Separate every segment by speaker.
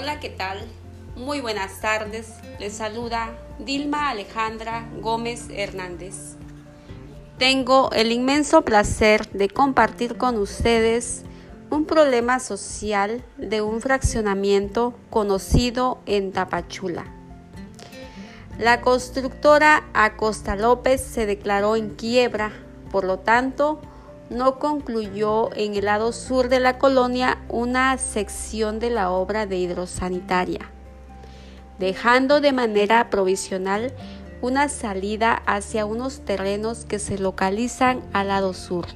Speaker 1: Hola, ¿qué tal? Muy buenas tardes. Les saluda Dilma Alejandra Gómez Hernández. Tengo el inmenso placer de compartir con ustedes un problema social de un fraccionamiento conocido en Tapachula. La constructora Acosta López se declaró en quiebra, por lo tanto, no concluyó en el lado sur de la colonia una sección de la obra de hidrosanitaria, dejando de manera provisional una salida hacia unos terrenos que se localizan al lado sur.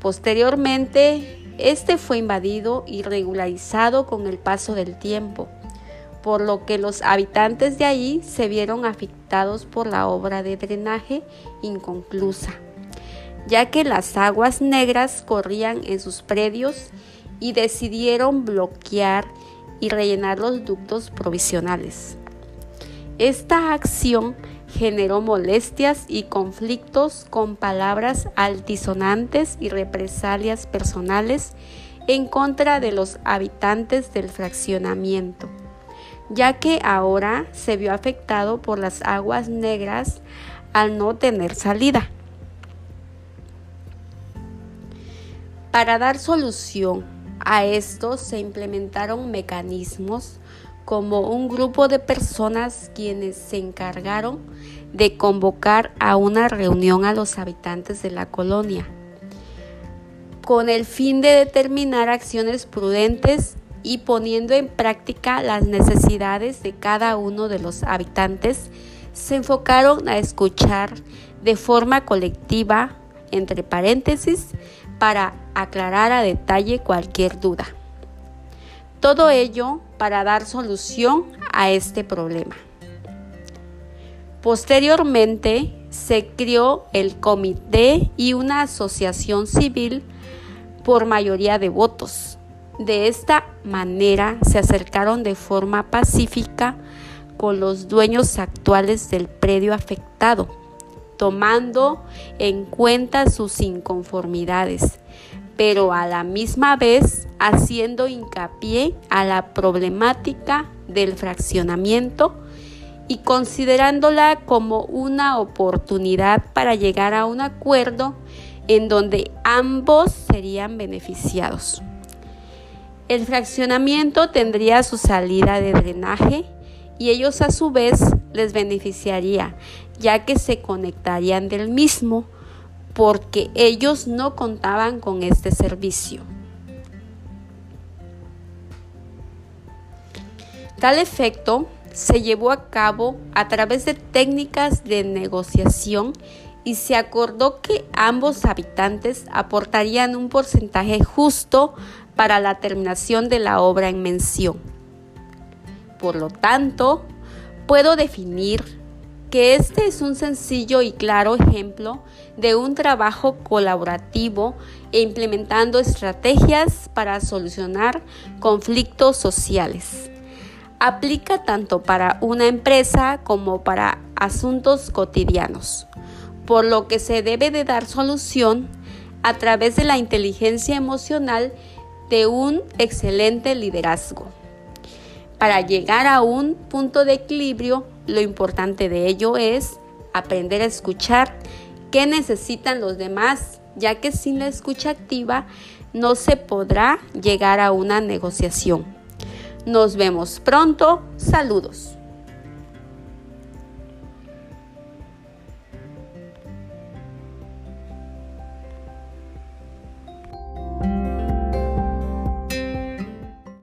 Speaker 1: Posteriormente, este fue invadido y regularizado con el paso del tiempo, por lo que los habitantes de ahí se vieron afectados por la obra de drenaje inconclusa ya que las aguas negras corrían en sus predios y decidieron bloquear y rellenar los ductos provisionales. Esta acción generó molestias y conflictos con palabras altisonantes y represalias personales en contra de los habitantes del fraccionamiento, ya que ahora se vio afectado por las aguas negras al no tener salida. Para dar solución a esto se implementaron mecanismos como un grupo de personas quienes se encargaron de convocar a una reunión a los habitantes de la colonia con el fin de determinar acciones prudentes y poniendo en práctica las necesidades de cada uno de los habitantes, se enfocaron a escuchar de forma colectiva, entre paréntesis, para aclarar a detalle cualquier duda. Todo ello para dar solución a este problema. Posteriormente se creó el comité y una asociación civil por mayoría de votos. De esta manera se acercaron de forma pacífica con los dueños actuales del predio afectado tomando en cuenta sus inconformidades, pero a la misma vez haciendo hincapié a la problemática del fraccionamiento y considerándola como una oportunidad para llegar a un acuerdo en donde ambos serían beneficiados. El fraccionamiento tendría su salida de drenaje y ellos a su vez les beneficiaría, ya que se conectarían del mismo porque ellos no contaban con este servicio. Tal efecto se llevó a cabo a través de técnicas de negociación y se acordó que ambos habitantes aportarían un porcentaje justo para la terminación de la obra en mención. Por lo tanto, puedo definir que este es un sencillo y claro ejemplo de un trabajo colaborativo e implementando estrategias para solucionar conflictos sociales. Aplica tanto para una empresa como para asuntos cotidianos, por lo que se debe de dar solución a través de la inteligencia emocional de un excelente liderazgo. Para llegar a un punto de equilibrio, lo importante de ello es aprender a escuchar qué necesitan los demás, ya que sin la escucha activa no se podrá llegar a una negociación. Nos vemos pronto. Saludos.